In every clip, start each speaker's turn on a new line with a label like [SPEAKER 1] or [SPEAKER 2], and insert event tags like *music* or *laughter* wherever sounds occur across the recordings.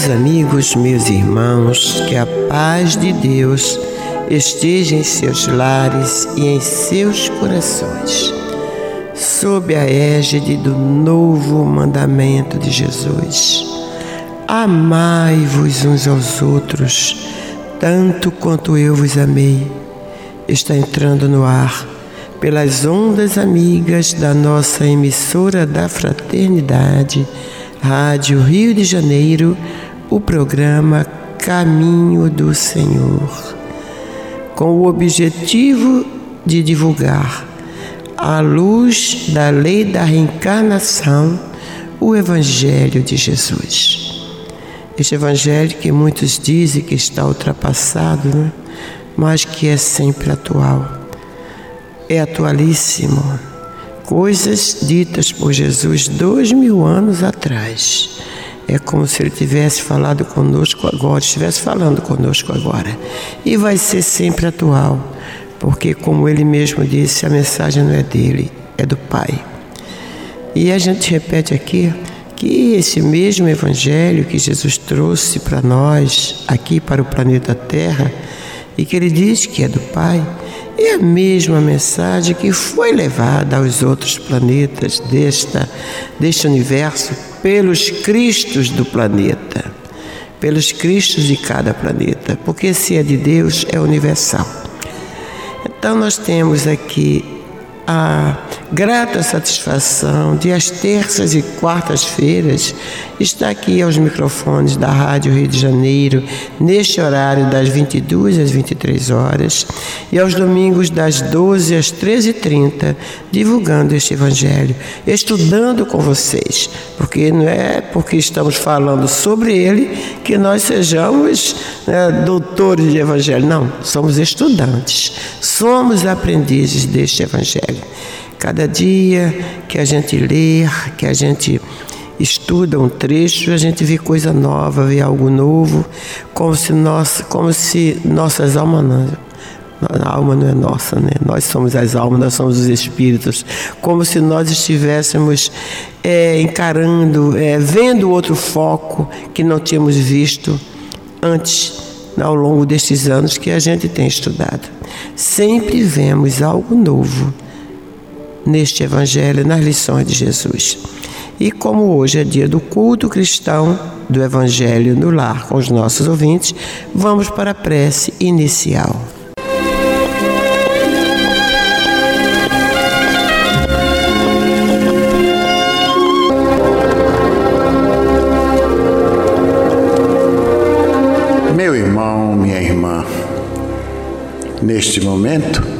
[SPEAKER 1] Meus amigos, meus irmãos, que a paz de Deus esteja em seus lares e em seus corações, sob a égide do novo mandamento de Jesus. Amai-vos uns aos outros, tanto quanto eu vos amei. Está entrando no ar, pelas ondas amigas da nossa emissora da fraternidade Rádio Rio de Janeiro, o programa Caminho do Senhor, com o objetivo de divulgar, à luz da lei da reencarnação, o Evangelho de Jesus. Este Evangelho que muitos dizem que está ultrapassado, né? mas que é sempre atual. É atualíssimo coisas ditas por Jesus dois mil anos atrás. É como se ele tivesse falado conosco agora, estivesse falando conosco agora. E vai ser sempre atual, porque, como ele mesmo disse, a mensagem não é dele, é do Pai. E a gente repete aqui que esse mesmo Evangelho que Jesus trouxe para nós, aqui para o planeta Terra, e que ele diz que é do Pai, é a mesma mensagem que foi levada aos outros planetas desta, deste universo pelos Cristos do planeta, pelos Cristos de cada planeta, porque se é de Deus, é universal. Então nós temos aqui a grata satisfação de às terças e quartas-feiras estar aqui aos microfones da Rádio Rio de Janeiro, neste horário das 22 às 23 horas, e aos domingos das 12 às 13h30, divulgando este Evangelho, estudando com vocês, porque não é porque estamos falando sobre ele que nós sejamos né, doutores de Evangelho, não, somos estudantes, somos aprendizes deste Evangelho. Cada dia que a gente lê, que a gente estuda um trecho, a gente vê coisa nova, vê algo novo, como se, nossa, como se nossas almas não, a alma não é nossa, né? Nós somos as almas, nós somos os espíritos. Como se nós estivéssemos é, encarando, é, vendo outro foco que não tínhamos visto antes, ao longo destes anos que a gente tem estudado. Sempre vemos algo novo neste Evangelho, nas lições de Jesus. E como hoje é dia do culto cristão do Evangelho no lar com os nossos ouvintes, vamos para a prece inicial.
[SPEAKER 2] Meu irmão, minha irmã, neste momento,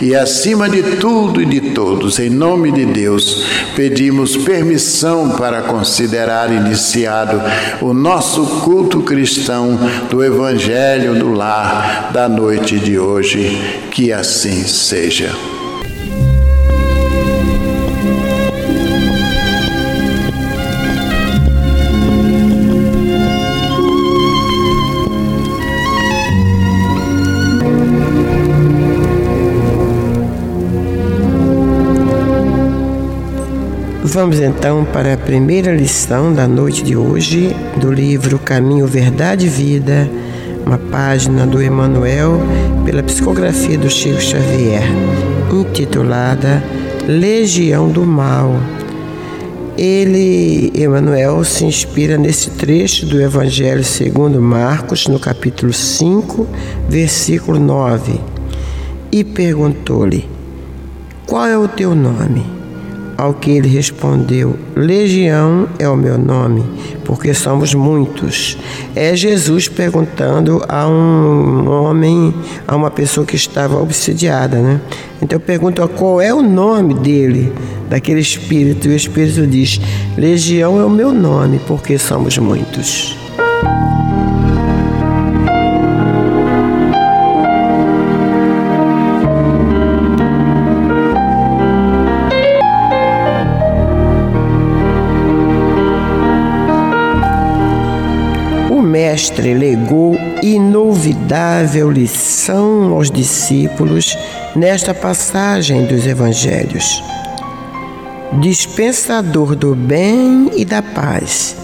[SPEAKER 2] e acima de tudo e de todos, em nome de Deus, pedimos permissão para considerar iniciado o nosso culto cristão do Evangelho do Lar da noite de hoje. Que assim seja.
[SPEAKER 1] Vamos então para a primeira lição da noite de hoje do livro Caminho, Verdade e Vida, uma página do Emanuel pela psicografia do Chico Xavier, intitulada Legião do Mal. Ele, Emanuel, se inspira nesse trecho do Evangelho segundo Marcos, no capítulo 5, versículo 9, e perguntou-lhe: Qual é o teu nome? Ao que ele respondeu: Legião é o meu nome, porque somos muitos. É Jesus perguntando a um homem, a uma pessoa que estava obsidiada, né? Então pergunta qual é o nome dele, daquele espírito, e o espírito diz: Legião é o meu nome, porque somos muitos. Mestre legou inolvidável lição aos discípulos nesta passagem dos Evangelhos. Dispensador do bem e da paz.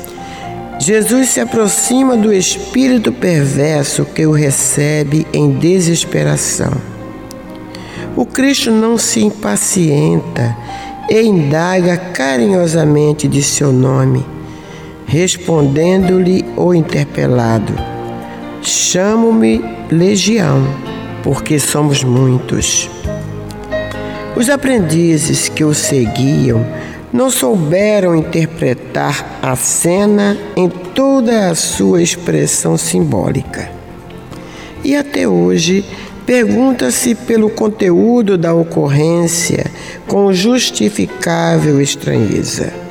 [SPEAKER 1] Jesus se aproxima do espírito perverso que o recebe em desesperação. O Cristo não se impacienta e indaga carinhosamente de seu nome Respondendo-lhe o interpelado: Chamo-me Legião, porque somos muitos. Os aprendizes que o seguiam não souberam interpretar a cena em toda a sua expressão simbólica. E até hoje Pergunta-se pelo conteúdo da ocorrência com justificável estranheza.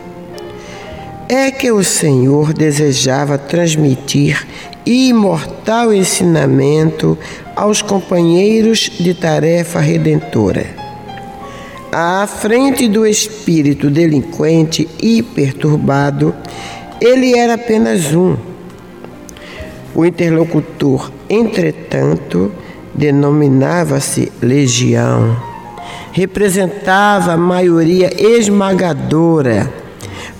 [SPEAKER 1] É que o Senhor desejava transmitir imortal ensinamento aos companheiros de tarefa redentora. À frente do espírito delinquente e perturbado, ele era apenas um. O interlocutor, entretanto, denominava-se legião. Representava a maioria esmagadora,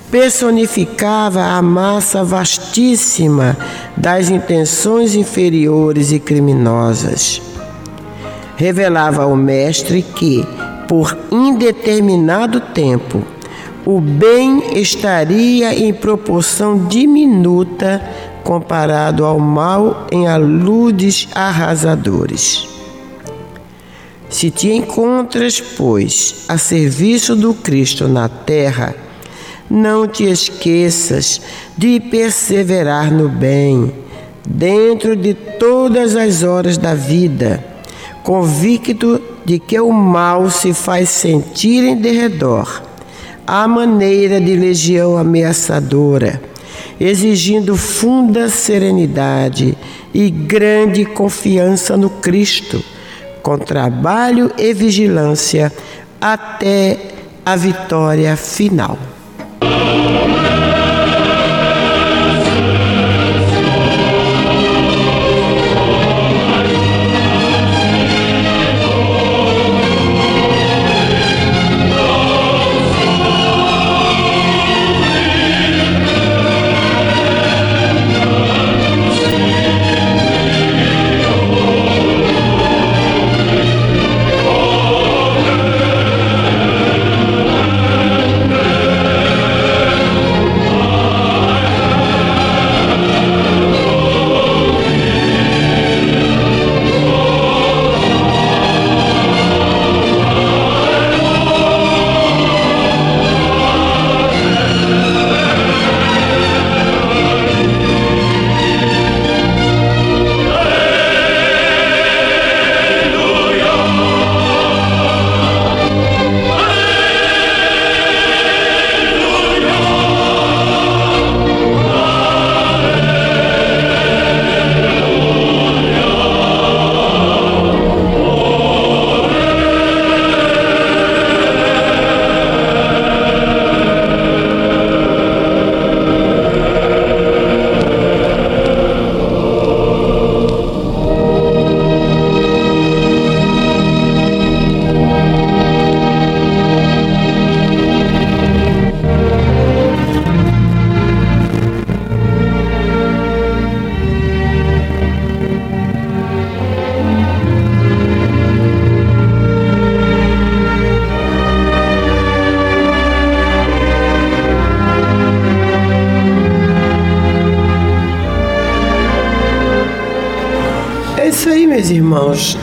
[SPEAKER 1] personificava a massa vastíssima das intenções inferiores e criminosas. Revelava ao Mestre que, por indeterminado tempo, o bem estaria em proporção diminuta comparado ao mal em aludes arrasadores. Se te encontras, pois, a serviço do Cristo na terra, não te esqueças de perseverar no bem, dentro de todas as horas da vida, convicto de que o mal se faz sentir em derredor, à maneira de legião ameaçadora exigindo funda serenidade e grande confiança no Cristo, com trabalho e vigilância até a vitória final.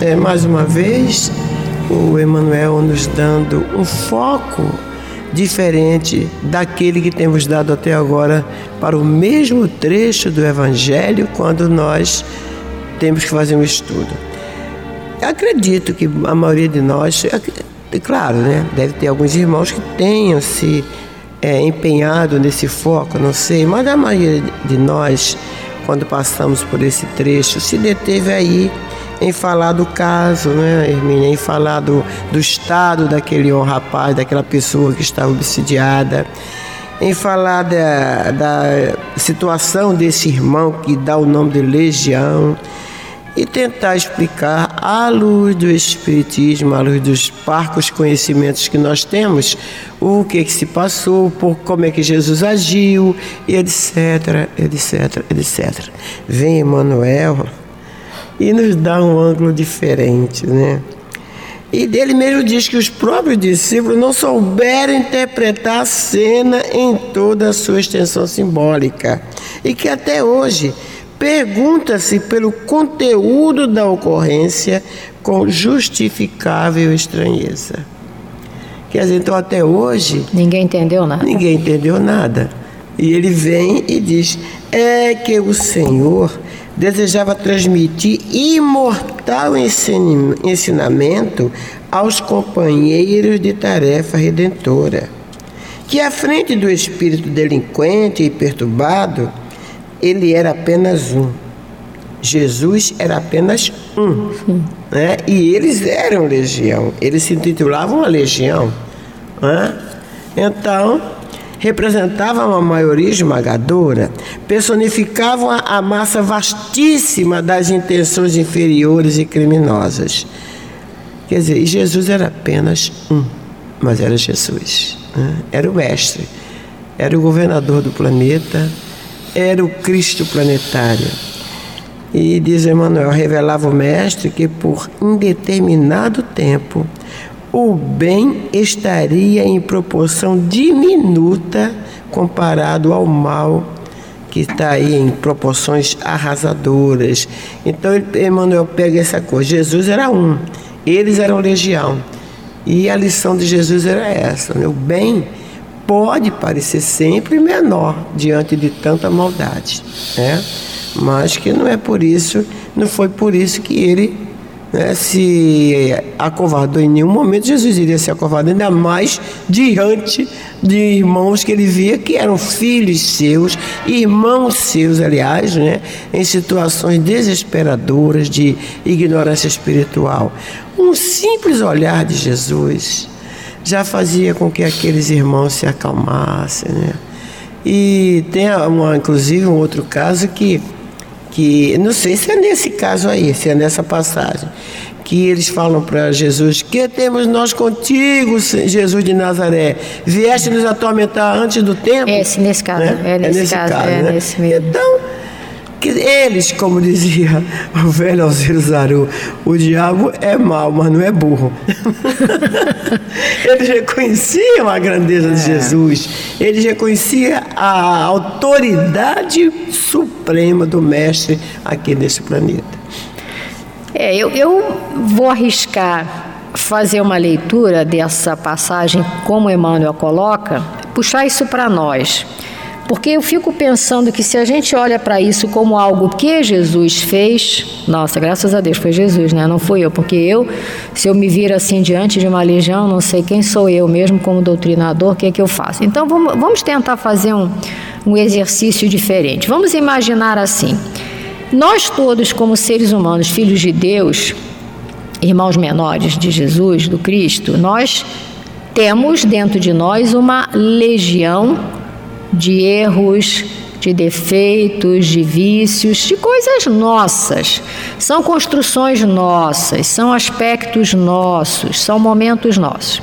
[SPEAKER 1] É, mais uma vez o Emmanuel nos dando um foco diferente daquele que temos dado até agora para o mesmo trecho do Evangelho quando nós temos que fazer um estudo. Eu acredito que a maioria de nós, claro, né, deve ter alguns irmãos que tenham se é, empenhado nesse foco, não sei, mas a maioria de nós, quando passamos por esse trecho, se deteve aí em falar do caso, né, Hermínia, em falar do, do estado daquele rapaz, daquela pessoa que está obsidiada, em falar da, da situação desse irmão que dá o nome de Legião. E tentar explicar à luz do Espiritismo, à luz dos parcos conhecimentos que nós temos, o que, que se passou, por como é que Jesus agiu, e etc, etc, etc. Vem Emmanuel e nos dá um ângulo diferente, né? E dele mesmo diz que os próprios discípulos não souberam interpretar a cena em toda a sua extensão simbólica e que até hoje pergunta-se pelo conteúdo da ocorrência com justificável estranheza. Quer dizer, então até hoje.
[SPEAKER 3] Ninguém entendeu nada.
[SPEAKER 1] Ninguém entendeu nada. E ele vem e diz: é que o Senhor desejava transmitir imortal ensinamento aos companheiros de tarefa redentora, que à frente do espírito delinquente e perturbado, ele era apenas um. Jesus era apenas um. Né? E eles eram legião, eles se intitulavam a legião. Né? Então, representavam uma maioria esmagadora, personificavam a, massa vastíssima das intenções inferiores e criminosas. Quer dizer, Jesus era apenas um, mas era Jesus. Né? Era o mestre, era o governador do planeta, era o Cristo planetário. E diz Emmanuel, revelava o mestre que por indeterminado tempo o bem estaria em proporção diminuta comparado ao mal que está aí em proporções arrasadoras. Então Emmanuel pega essa coisa. Jesus era um, eles eram legião. E a lição de Jesus era essa: né? o bem pode parecer sempre menor diante de tanta maldade, né? mas que não é por isso, não foi por isso que ele né, se acovardou em nenhum momento, Jesus iria se acovardar, ainda mais diante de irmãos que ele via que eram filhos seus, irmãos seus, aliás, né, em situações desesperadoras de ignorância espiritual. Um simples olhar de Jesus já fazia com que aqueles irmãos se acalmassem. Né? E tem uma, inclusive um outro caso que que não sei se é nesse caso aí, se é nessa passagem, que eles falam para Jesus: Que temos nós contigo, Jesus de Nazaré? Vieste nos atormentar antes do tempo?
[SPEAKER 3] É, nesse caso, né? é, nesse é nesse caso, caso é
[SPEAKER 1] né?
[SPEAKER 3] nesse mesmo.
[SPEAKER 1] Então, que eles, como dizia *laughs* o velho Alziro Zaru, o diabo é mau, mas não é burro. *laughs* eles reconheciam a grandeza de é. Jesus, eles reconheciam a autoridade suprema do Mestre aqui nesse planeta.
[SPEAKER 3] É, eu, eu vou arriscar fazer uma leitura dessa passagem, como Emmanuel coloca, puxar isso para nós. Porque eu fico pensando que se a gente olha para isso como algo que Jesus fez, nossa, graças a Deus foi Jesus, né? Não fui eu, porque eu, se eu me vir assim diante de uma legião, não sei quem sou eu mesmo como doutrinador, o que é que eu faço. Então vamos, tentar fazer um, um exercício diferente. Vamos imaginar assim: nós todos, como seres humanos, filhos de Deus, irmãos menores de Jesus, do Cristo, nós temos dentro de nós uma legião de erros, de defeitos, de vícios, de coisas nossas. São construções nossas, são aspectos nossos, são momentos nossos.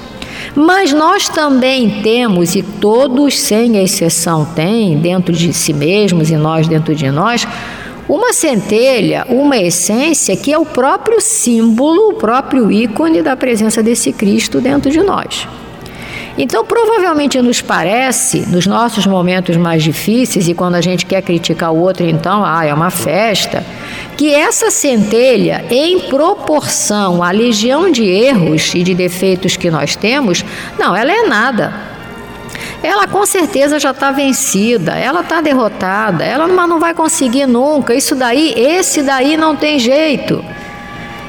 [SPEAKER 3] Mas nós também temos, e todos sem exceção têm, dentro de si mesmos e nós dentro de nós, uma centelha, uma essência que é o próprio símbolo, o próprio ícone da presença desse Cristo dentro de nós. Então, provavelmente nos parece, nos nossos momentos mais difíceis, e quando a gente quer criticar o outro, então, ah, é uma festa, que essa centelha, em proporção à legião de erros e de defeitos que nós temos, não, ela é nada. Ela com certeza já está vencida, ela está derrotada, ela não, vai conseguir nunca. Isso daí, esse daí não tem jeito.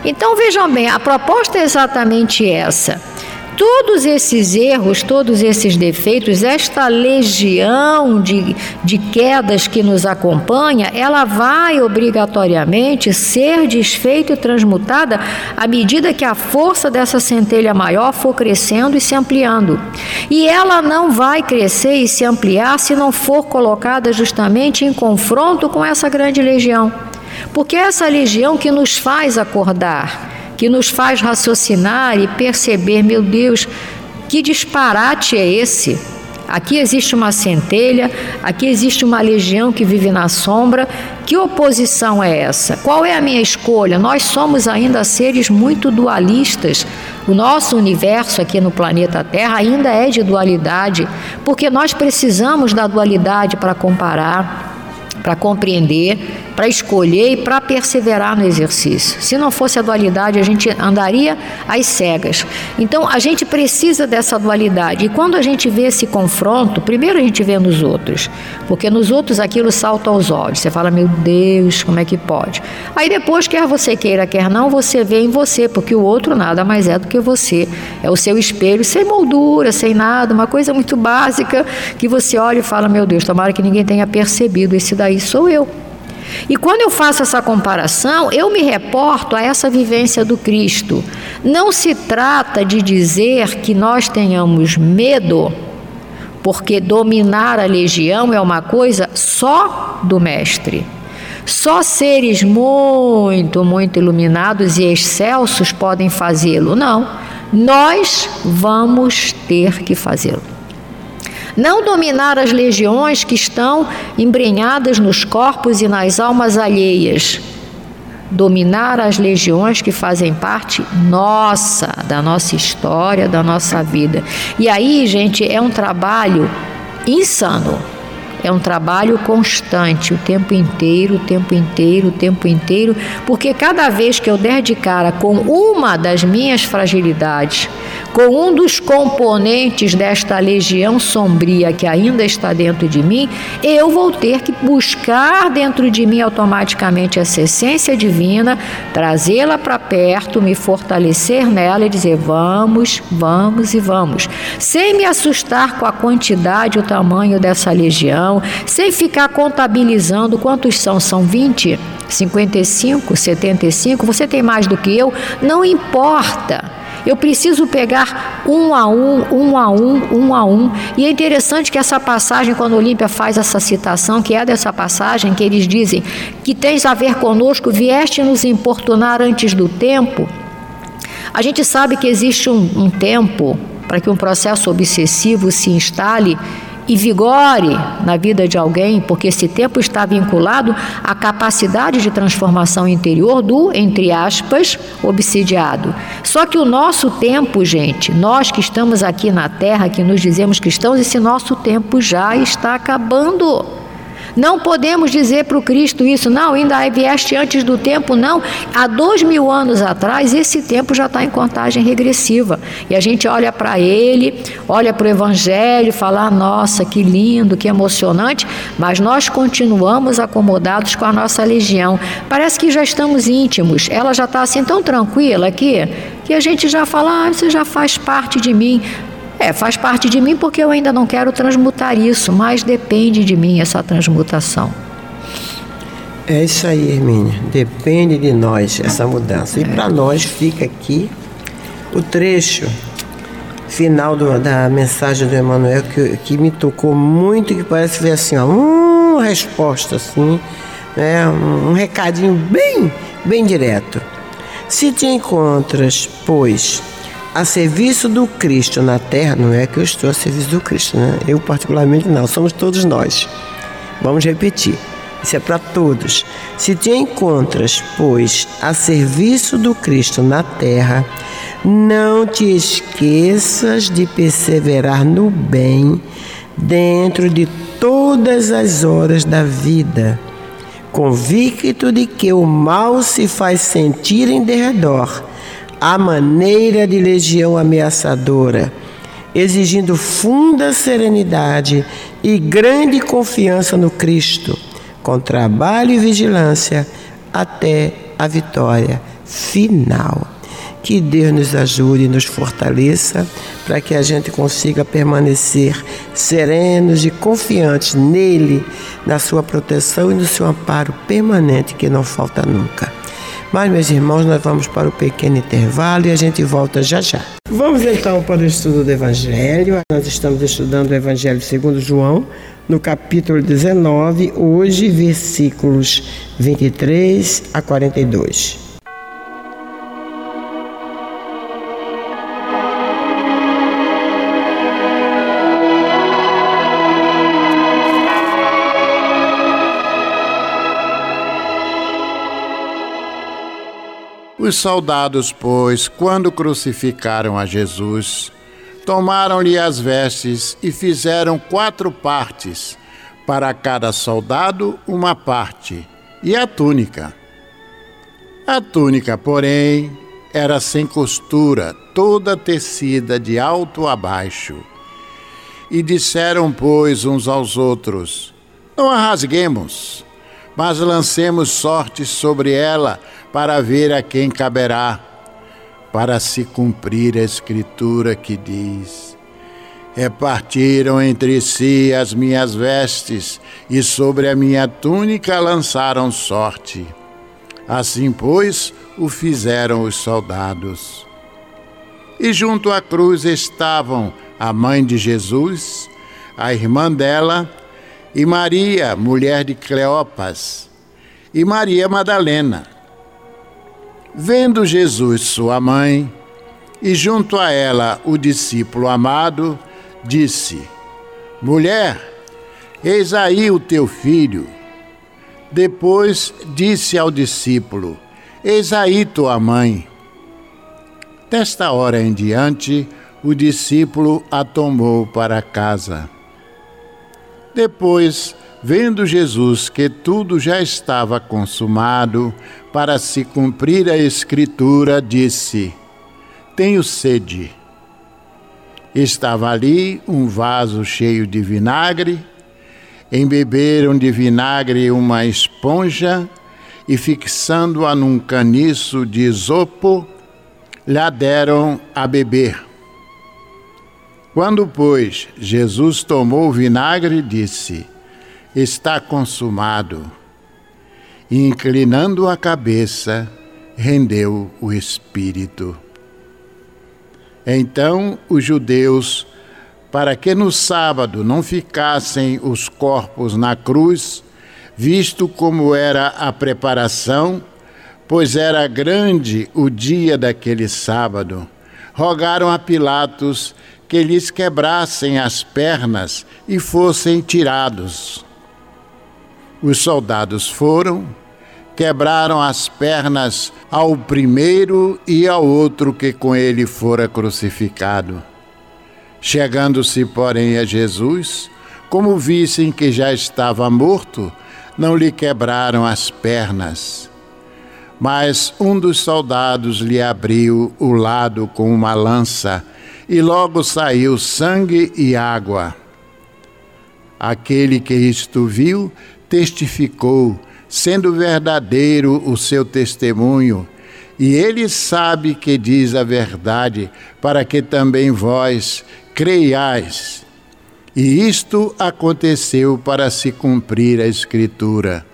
[SPEAKER 3] Então vejam bem, a proposta é exatamente essa todos esses erros, todos esses defeitos, esta legião de, de quedas que nos acompanha, ela vai obrigatoriamente ser desfeita e transmutada à medida que a força dessa centelha maior for crescendo e se ampliando. E ela não vai crescer e se ampliar se não for colocada justamente em confronto com essa grande legião. Porque é essa legião que nos faz acordar, que nos faz raciocinar e perceber, meu Deus, que disparate é esse? Aqui existe uma centelha, aqui existe uma legião que vive na sombra. Que oposição é essa? Qual é a minha escolha? Nós somos ainda seres muito dualistas. O nosso universo aqui no planeta Terra ainda é de dualidade, porque nós precisamos da dualidade para comparar, para compreender para escolher e para perseverar no exercício. Se não fosse a dualidade, a gente andaria às cegas. Então, a gente precisa dessa dualidade. E quando a gente vê esse confronto, primeiro a gente vê nos outros, porque nos outros aquilo salta aos olhos. Você fala, meu Deus, como é que pode? Aí depois, quer você queira, quer não, você vê em você, porque o outro nada mais é do que você. É o seu espelho, sem moldura, sem nada, uma coisa muito básica que você olha e fala, meu Deus, tomara que ninguém tenha percebido, esse daí sou eu. E quando eu faço essa comparação, eu me reporto a essa vivência do Cristo. Não se trata de dizer que nós tenhamos medo, porque dominar a legião é uma coisa só do Mestre. Só seres muito, muito iluminados e excelsos podem fazê-lo. Não, nós vamos ter que fazê-lo. Não dominar as legiões que estão embrenhadas nos corpos e nas almas alheias. Dominar as legiões que fazem parte nossa, da nossa história, da nossa vida. E aí, gente, é um trabalho insano. É um trabalho constante, o tempo inteiro, o tempo inteiro, o tempo inteiro, porque cada vez que eu der de cara com uma das minhas fragilidades, com um dos componentes desta legião sombria que ainda está dentro de mim, eu vou ter que buscar dentro de mim automaticamente essa essência divina, trazê-la para perto, me fortalecer nela e dizer: vamos, vamos e vamos, sem me assustar com a quantidade o tamanho dessa legião sem ficar contabilizando quantos são, são 20, 55, 75, você tem mais do que eu, não importa. Eu preciso pegar um a um, um a um, um a um. E é interessante que essa passagem, quando Olímpia faz essa citação, que é dessa passagem, que eles dizem que tens a ver conosco, vieste nos importunar antes do tempo. A gente sabe que existe um, um tempo para que um processo obsessivo se instale e vigore na vida de alguém, porque esse tempo está vinculado à capacidade de transformação interior do, entre aspas, obsidiado. Só que o nosso tempo, gente, nós que estamos aqui na Terra, que nos dizemos cristãos, esse nosso tempo já está acabando. Não podemos dizer para o Cristo isso, não, ainda vieste antes do tempo, não. Há dois mil anos atrás, esse tempo já está em contagem regressiva. E a gente olha para ele, olha para o Evangelho, fala: ah, nossa, que lindo, que emocionante, mas nós continuamos acomodados com a nossa legião. Parece que já estamos íntimos, ela já está assim tão tranquila aqui, que a gente já fala: ah, você já faz parte de mim. É, faz parte de mim porque eu ainda não quero transmutar isso, mas depende de mim essa transmutação.
[SPEAKER 1] É isso aí, Hermínia. Depende de nós essa mudança. E para nós fica aqui o trecho final do, da mensagem do Emmanuel que, que me tocou muito, que parece ver assim, ó, uma resposta assim, né, um, um recadinho bem, bem direto. Se te encontras, pois, a serviço do Cristo na terra, não é que eu estou a serviço do Cristo, né? Eu particularmente não, somos todos nós. Vamos repetir. Isso é para todos. Se te encontras, pois, a serviço do Cristo na terra, não te esqueças de perseverar no bem dentro de todas as horas da vida, convicto de que o mal se faz sentir em derredor à maneira de legião ameaçadora, exigindo funda serenidade e grande confiança no Cristo, com trabalho e vigilância até a vitória final. Que Deus nos ajude e nos fortaleça para que a gente consiga permanecer serenos e confiantes nele, na sua proteção e no seu amparo permanente que não falta nunca. Mas, meus irmãos, nós vamos para o pequeno intervalo e a gente volta já já. Vamos então para o estudo do Evangelho. Nós estamos estudando o Evangelho segundo João, no capítulo 19, hoje versículos 23 a 42.
[SPEAKER 2] Os soldados, pois, quando crucificaram a Jesus, tomaram-lhe as vestes e fizeram quatro partes, para cada soldado uma parte, e a túnica. A túnica, porém, era sem costura, toda tecida de alto a baixo. E disseram, pois, uns aos outros: Não a rasguemos, mas lancemos sorte sobre ela para ver a quem caberá, para se cumprir a escritura que diz: Repartiram entre si as minhas vestes e sobre a minha túnica lançaram sorte. Assim, pois, o fizeram os soldados. E junto à cruz estavam a mãe de Jesus, a irmã dela, e Maria, mulher de Cleopas, e Maria Madalena. Vendo Jesus, sua mãe, e junto a ela o discípulo amado, disse: Mulher, eis aí o teu filho. Depois disse ao discípulo: Eis aí tua mãe. Desta hora em diante, o discípulo a tomou para casa. Depois, vendo Jesus que tudo já estava consumado, para se cumprir a Escritura, disse: Tenho sede. Estava ali um vaso cheio de vinagre embeberam de vinagre uma esponja e, fixando-a num caniço de isopo, lhe deram a beber. Quando, pois, Jesus tomou o vinagre, disse: Está consumado. E, inclinando a cabeça, rendeu o espírito. Então os judeus para que no sábado não ficassem os corpos na cruz, visto como era a preparação, pois era grande o dia daquele sábado. Rogaram a Pilatos que lhes quebrassem as pernas e fossem tirados. Os soldados foram, quebraram as pernas ao primeiro e ao outro que com ele fora crucificado. Chegando-se, porém, a Jesus, como vissem que já estava morto, não lhe quebraram as pernas. Mas um dos soldados lhe abriu o lado com uma lança, e logo saiu sangue e água. Aquele que isto viu testificou, sendo verdadeiro o seu testemunho, e ele sabe que diz a verdade, para que também vós, creiais. E isto aconteceu para se cumprir a Escritura: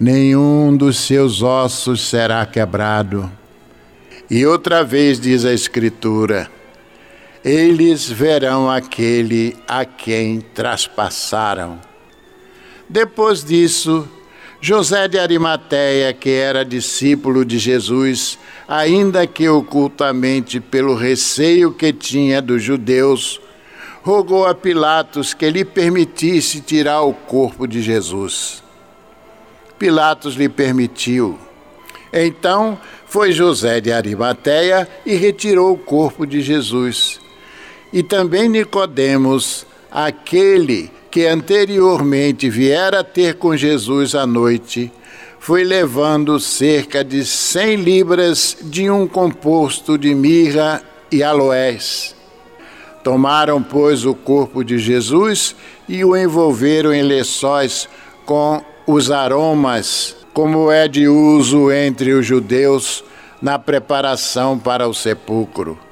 [SPEAKER 2] nenhum dos seus ossos será quebrado. E outra vez diz a Escritura: eles verão aquele a quem traspassaram. Depois disso, José de Arimateia, que era discípulo de Jesus, ainda que ocultamente pelo receio que tinha dos judeus, rogou a Pilatos que lhe permitisse tirar o corpo de Jesus. Pilatos lhe permitiu. Então foi José de Arimateia e retirou o corpo de Jesus. E também Nicodemos, aquele que anteriormente viera ter com Jesus à noite, foi levando cerca de cem libras de um composto de mirra e aloés. Tomaram, pois, o corpo de Jesus e o envolveram em lençóis com os aromas, como é de uso entre os judeus na preparação para o sepulcro.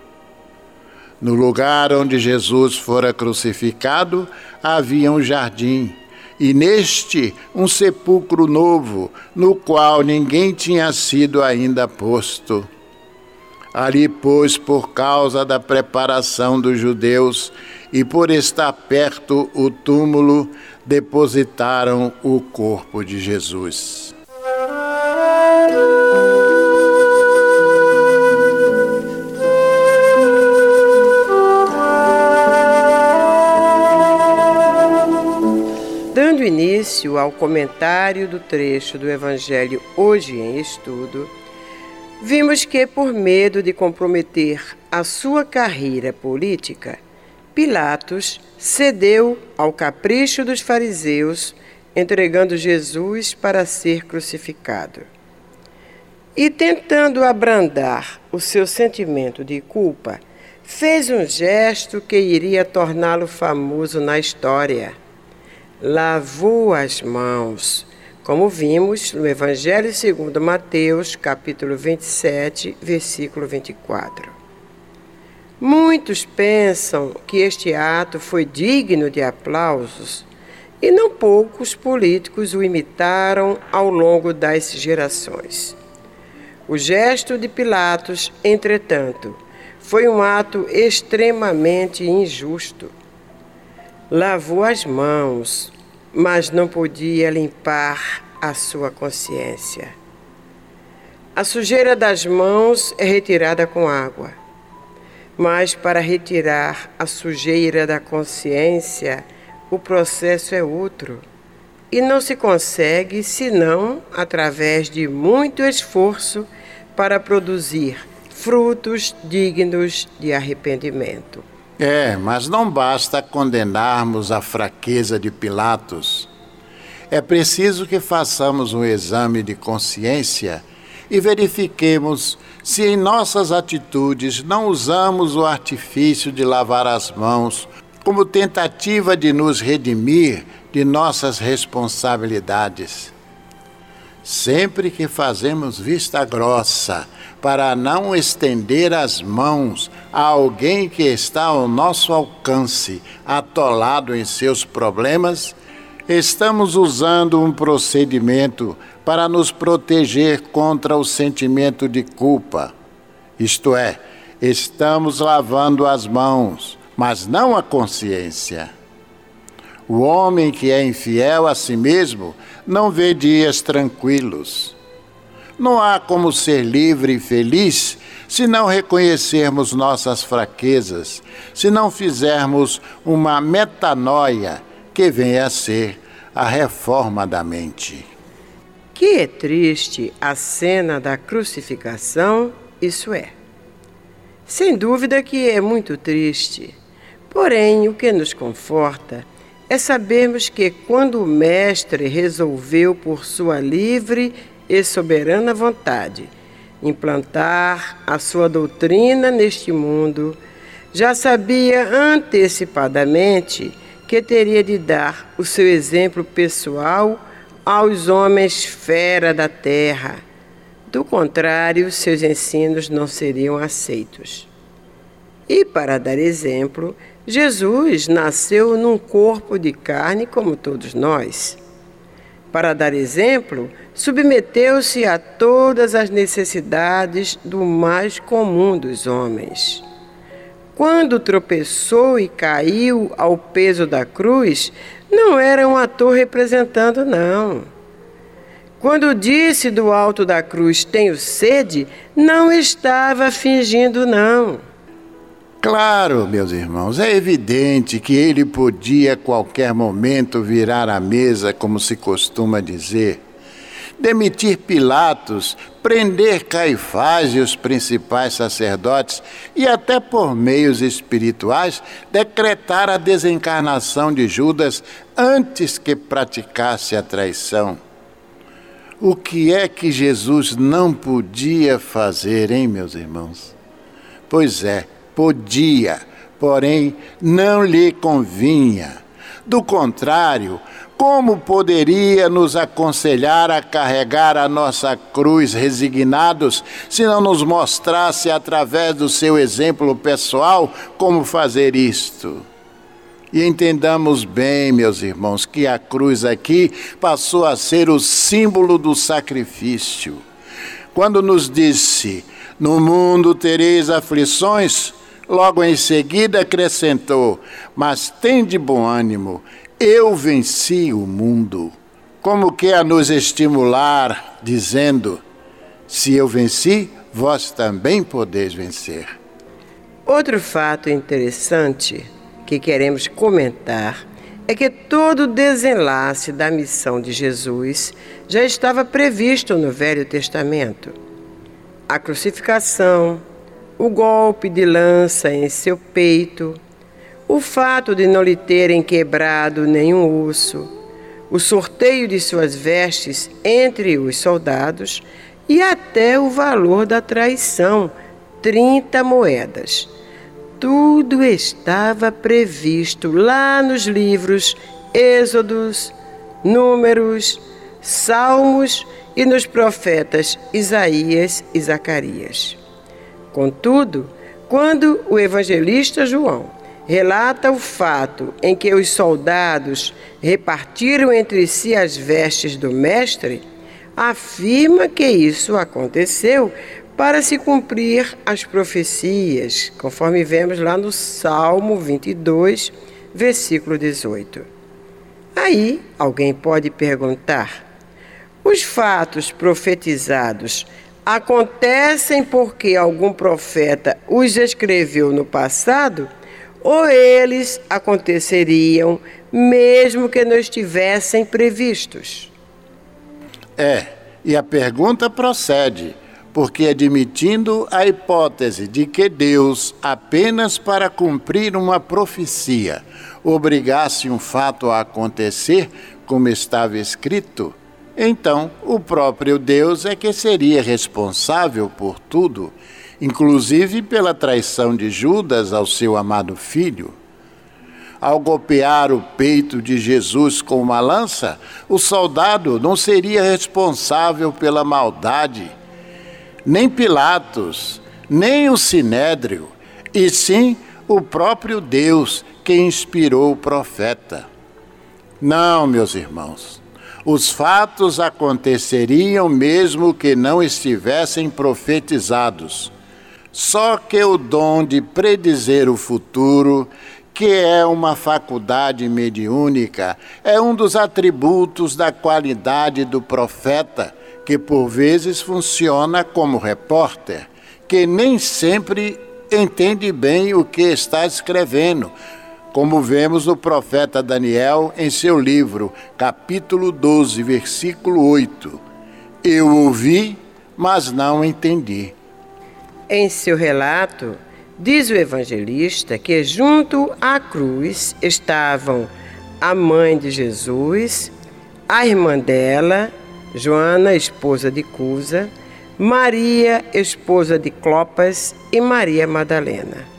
[SPEAKER 2] No lugar onde Jesus fora crucificado havia um jardim, e neste um sepulcro novo, no qual ninguém tinha sido ainda posto. Ali, pois, por causa da preparação dos judeus e por estar perto o túmulo, depositaram o corpo de Jesus.
[SPEAKER 1] Início ao comentário do trecho do Evangelho hoje em estudo, vimos que, por medo de comprometer a sua carreira política, Pilatos cedeu ao capricho dos fariseus entregando Jesus para ser crucificado. E tentando abrandar o seu sentimento de culpa, fez um gesto que iria torná-lo famoso na história. Lavou as mãos, como vimos no Evangelho segundo Mateus, capítulo 27, versículo 24. Muitos pensam que este ato foi digno de aplausos e não poucos políticos o imitaram ao longo das gerações. O gesto de Pilatos, entretanto, foi um ato extremamente injusto. Lavou as mãos, mas não podia limpar a sua consciência. A sujeira das mãos é retirada com água, mas para retirar a sujeira da consciência, o processo é outro e não se consegue senão através de muito esforço para produzir frutos dignos de arrependimento.
[SPEAKER 2] É, mas não basta condenarmos a fraqueza de Pilatos. É preciso que façamos um exame de consciência e verifiquemos se em nossas atitudes não usamos o artifício de lavar as mãos como tentativa de nos redimir de nossas responsabilidades. Sempre que fazemos vista grossa para não estender as mãos a alguém que está ao nosso alcance, atolado em seus problemas, estamos usando um procedimento para nos proteger contra o sentimento de culpa. Isto é, estamos lavando as mãos, mas não a consciência. O homem que é infiel a si mesmo não vê dias tranquilos. Não há como ser livre e feliz se não reconhecermos nossas fraquezas, se não fizermos uma metanoia que venha a ser a reforma da mente.
[SPEAKER 1] Que é triste a cena da crucificação, isso é. Sem dúvida que é muito triste. Porém, o que nos conforta é sabermos que quando o Mestre resolveu, por sua livre e soberana vontade, implantar a sua doutrina neste mundo, já sabia antecipadamente que teria de dar o seu exemplo pessoal aos homens fera da terra. Do contrário, seus ensinos não seriam aceitos. E para dar exemplo, Jesus nasceu num corpo de carne como todos nós. Para dar exemplo, submeteu-se a todas as necessidades do mais comum dos homens. Quando tropeçou e caiu ao peso da cruz, não era um ator representando, não. Quando disse do alto da cruz: Tenho sede, não estava fingindo, não.
[SPEAKER 2] Claro, meus irmãos, é evidente que ele podia a qualquer momento virar a mesa, como se costuma dizer, demitir Pilatos, prender Caifás e os principais sacerdotes e até por meios espirituais decretar a desencarnação de Judas antes que praticasse a traição. O que é que Jesus não podia fazer, hein, meus irmãos? Pois é, Podia, porém não lhe convinha. Do contrário, como poderia nos aconselhar a carregar a nossa cruz resignados se não nos mostrasse através do seu exemplo pessoal como fazer isto? E entendamos bem, meus irmãos, que a cruz aqui passou a ser o símbolo do sacrifício. Quando nos disse: No mundo tereis aflições, Logo em seguida acrescentou: Mas tem de bom ânimo, eu venci o mundo. Como que a nos estimular, dizendo: Se eu venci, vós também podeis vencer.
[SPEAKER 1] Outro fato interessante que queremos comentar é que todo o desenlace da missão de Jesus já estava previsto no Velho Testamento. A crucificação, o golpe de lança em seu peito, o fato de não lhe terem quebrado nenhum osso, o sorteio de suas vestes entre os soldados e até o valor da traição, 30 moedas. Tudo estava previsto lá nos livros Êxodos, Números, Salmos e nos profetas Isaías e Zacarias. Contudo, quando o evangelista João relata o fato em que os soldados repartiram entre si as vestes do Mestre, afirma que isso aconteceu para se cumprir as profecias, conforme vemos lá no Salmo 22, versículo 18. Aí alguém pode perguntar: os fatos profetizados acontecem porque algum profeta os escreveu no passado? Ou eles aconteceriam mesmo que não estivessem previstos?
[SPEAKER 2] É, e a pergunta procede, porque admitindo a hipótese de que Deus, apenas para cumprir uma profecia, obrigasse um fato a acontecer, como estava escrito, então o próprio Deus é que seria responsável por tudo, inclusive pela traição de Judas ao seu amado filho. Ao golpear o peito de Jesus com uma lança, o soldado não seria responsável pela maldade, nem Pilatos, nem o sinédrio, e sim o próprio Deus que inspirou o profeta. Não, meus irmãos, os fatos aconteceriam mesmo que não estivessem profetizados. Só que o dom de predizer o futuro que é uma faculdade mediúnica, é um dos atributos da qualidade do profeta, que por vezes funciona como repórter, que nem sempre entende bem o que está escrevendo, como vemos no profeta Daniel em seu livro, capítulo 12, versículo 8. Eu ouvi, mas não entendi.
[SPEAKER 1] Em seu relato, diz o evangelista que junto à cruz estavam a mãe de Jesus, a irmã dela, Joana, esposa de Cusa, Maria, esposa de Clopas e Maria Madalena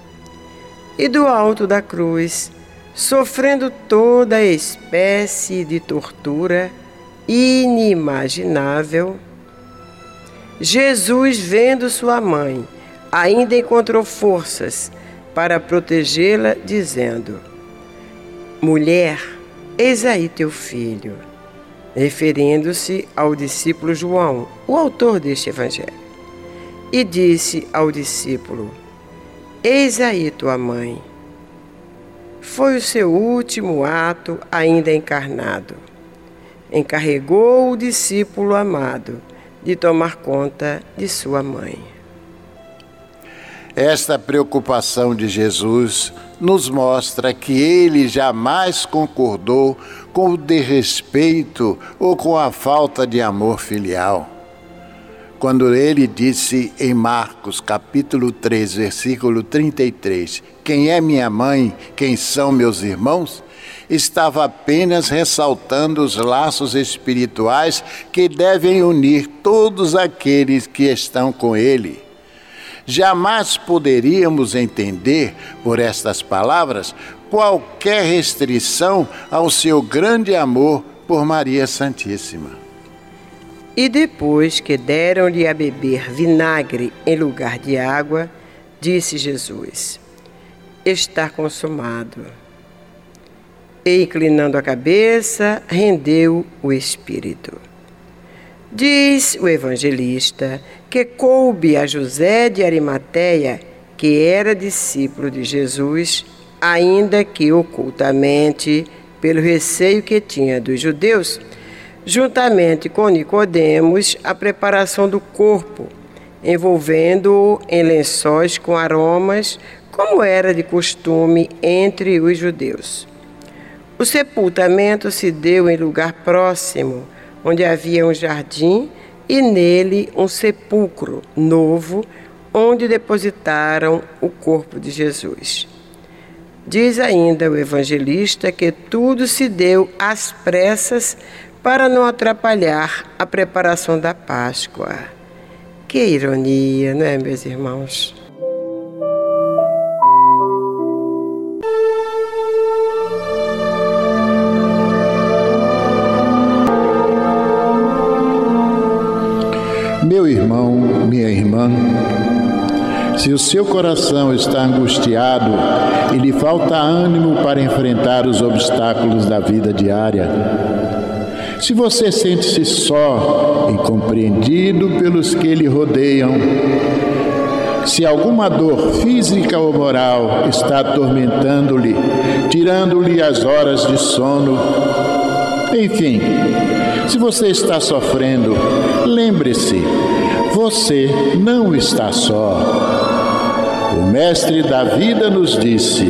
[SPEAKER 1] e do alto da cruz, sofrendo toda espécie de tortura inimaginável, Jesus, vendo sua mãe, ainda encontrou forças para protegê-la, dizendo: Mulher, eis aí teu filho, referindo-se ao discípulo João, o autor deste evangelho. E disse ao discípulo: Eis aí tua mãe. Foi o seu último ato ainda encarnado. Encarregou o discípulo amado de tomar conta de sua mãe.
[SPEAKER 2] Esta preocupação de Jesus nos mostra que ele jamais concordou com o desrespeito ou com a falta de amor filial quando ele disse em Marcos, capítulo 3, versículo 33, Quem é minha mãe, quem são meus irmãos? Estava apenas ressaltando os laços espirituais que devem unir todos aqueles que estão com ele. Jamais poderíamos entender, por estas palavras, qualquer restrição ao seu grande amor por Maria Santíssima.
[SPEAKER 1] E depois que deram-lhe a beber vinagre em lugar de água, disse Jesus: Está consumado. E inclinando a cabeça, rendeu o espírito. Diz o evangelista que coube a José de Arimateia, que era discípulo de Jesus, ainda que ocultamente, pelo receio que tinha dos judeus, juntamente com Nicodemos, a preparação do corpo, envolvendo-o em lençóis com aromas, como era de costume entre os judeus. O sepultamento se deu em lugar próximo, onde havia um jardim e nele um sepulcro novo, onde depositaram o corpo de Jesus. Diz ainda o evangelista que tudo se deu às pressas para não atrapalhar a preparação da Páscoa. Que ironia, não é, meus irmãos?
[SPEAKER 2] Meu irmão, minha irmã, se o seu coração está angustiado e lhe falta ânimo para enfrentar os obstáculos da vida diária, se você sente-se só, incompreendido pelos que lhe rodeiam, se alguma dor física ou moral está atormentando-lhe, tirando-lhe as horas de sono, enfim, se você está sofrendo, lembre-se, você não está só. O Mestre da vida nos disse: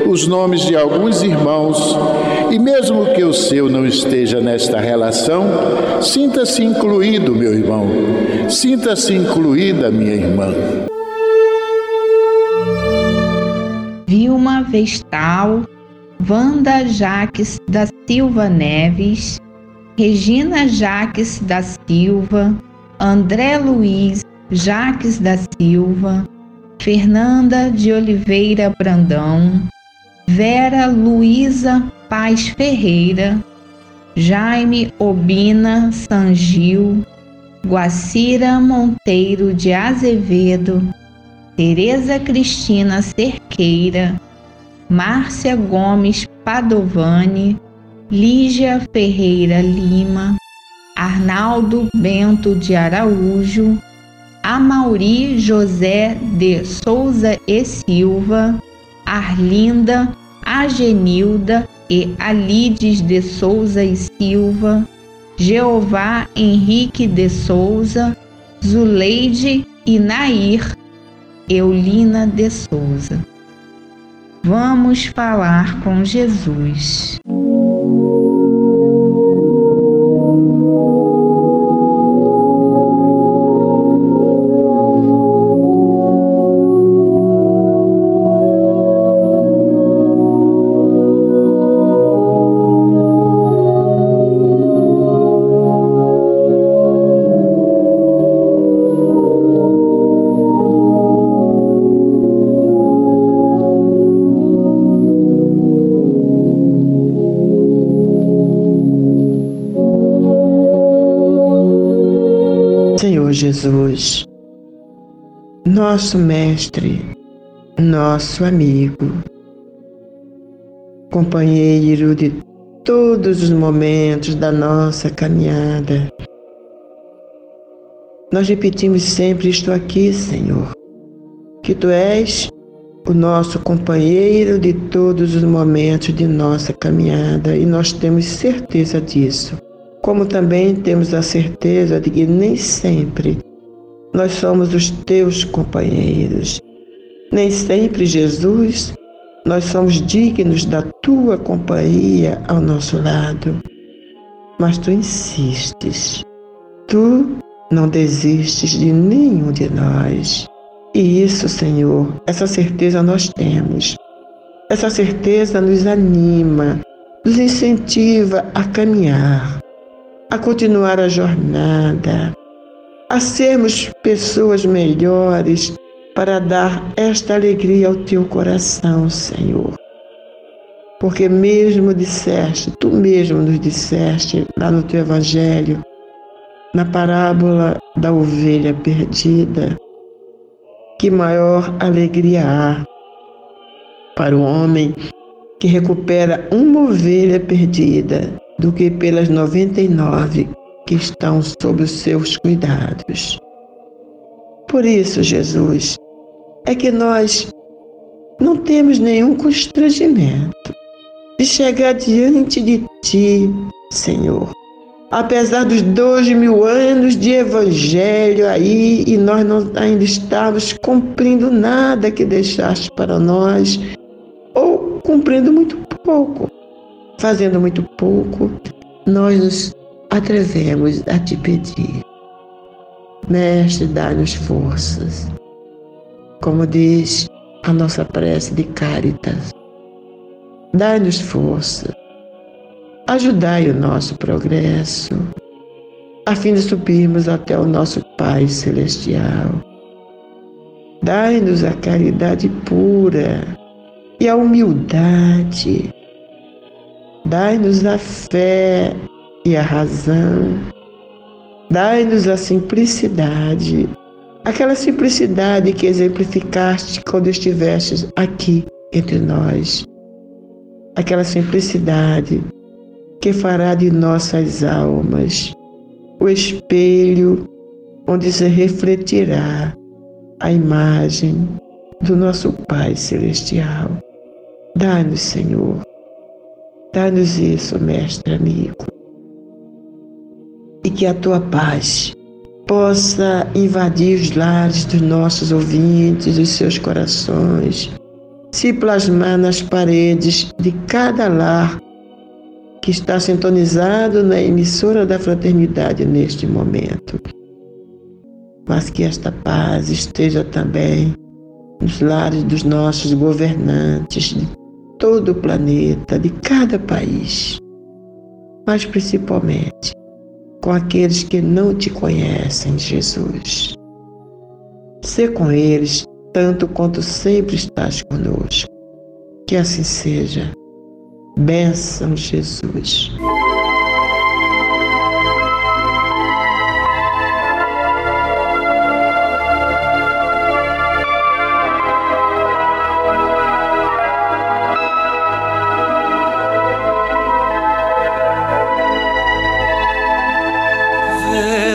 [SPEAKER 2] os nomes de alguns irmãos e, mesmo que o seu não esteja nesta relação, sinta-se incluído, meu irmão, sinta-se incluída, minha irmã.
[SPEAKER 4] Vilma Vestal, Wanda Jaques da Silva Neves, Regina Jaques da Silva, André Luiz Jaques da Silva, Fernanda de Oliveira Brandão, Vera Luísa Paz Ferreira, Jaime Obina Sangil, Guacira Monteiro de Azevedo, Tereza Cristina Cerqueira, Márcia Gomes Padovani, Lígia Ferreira Lima, Arnaldo Bento de Araújo, Amauri José de Souza e Silva, Arlinda, Agenilda e Alides de Souza e Silva, Jeová Henrique de Souza, Zuleide e Nair, Eulina de Souza. Vamos falar com Jesus.
[SPEAKER 1] Jesus, nosso Mestre, nosso amigo, companheiro de todos os momentos da nossa caminhada. Nós repetimos sempre isto aqui, Senhor, que Tu és o nosso companheiro de todos os momentos de nossa caminhada e nós temos certeza disso como também temos a certeza de que nem sempre nós somos os teus companheiros. Nem sempre, Jesus, nós somos dignos da tua companhia ao nosso lado. Mas tu insistes. Tu não desistes de nenhum de nós. E isso, Senhor, essa certeza nós temos. Essa certeza nos anima nos incentiva a caminhar, a continuar a jornada, a sermos pessoas melhores para dar esta alegria ao teu coração, Senhor. Porque mesmo disseste, tu mesmo nos disseste lá no teu evangelho, na parábola da ovelha perdida, que maior alegria há para o homem que recupera uma ovelha perdida do que pelas 99 que estão sob os seus cuidados. Por isso, Jesus, é que nós não temos nenhum constrangimento de chegar diante de Ti, Senhor. Apesar dos dois mil anos de evangelho aí e nós não ainda estamos cumprindo nada que deixaste para nós, cumprindo muito pouco. Fazendo muito pouco, nós nos atrevemos a te pedir. Mestre, dá-nos forças. Como diz a nossa prece de Caritas, dai-nos força, ajudai o nosso progresso, a fim de subirmos até o nosso Pai Celestial. Dai-nos a caridade pura, e a humildade. Dai-nos a fé e a razão. Dai-nos a simplicidade, aquela simplicidade que exemplificaste quando estivestes aqui entre nós. Aquela simplicidade que fará de nossas almas o espelho onde se refletirá a imagem do nosso Pai Celestial. Dá-nos, Senhor, dá-nos isso, mestre amigo, e que a tua paz possa invadir os lares dos nossos ouvintes, os seus corações, se plasmar nas paredes de cada lar que está sintonizado na emissora da fraternidade neste momento. Mas que esta paz esteja também nos lares dos nossos governantes de todo o planeta, de cada país, mas principalmente com aqueles que não te conhecem, Jesus. Sê com eles tanto quanto sempre estás conosco. Que assim seja. Bênção, Jesus. Yeah.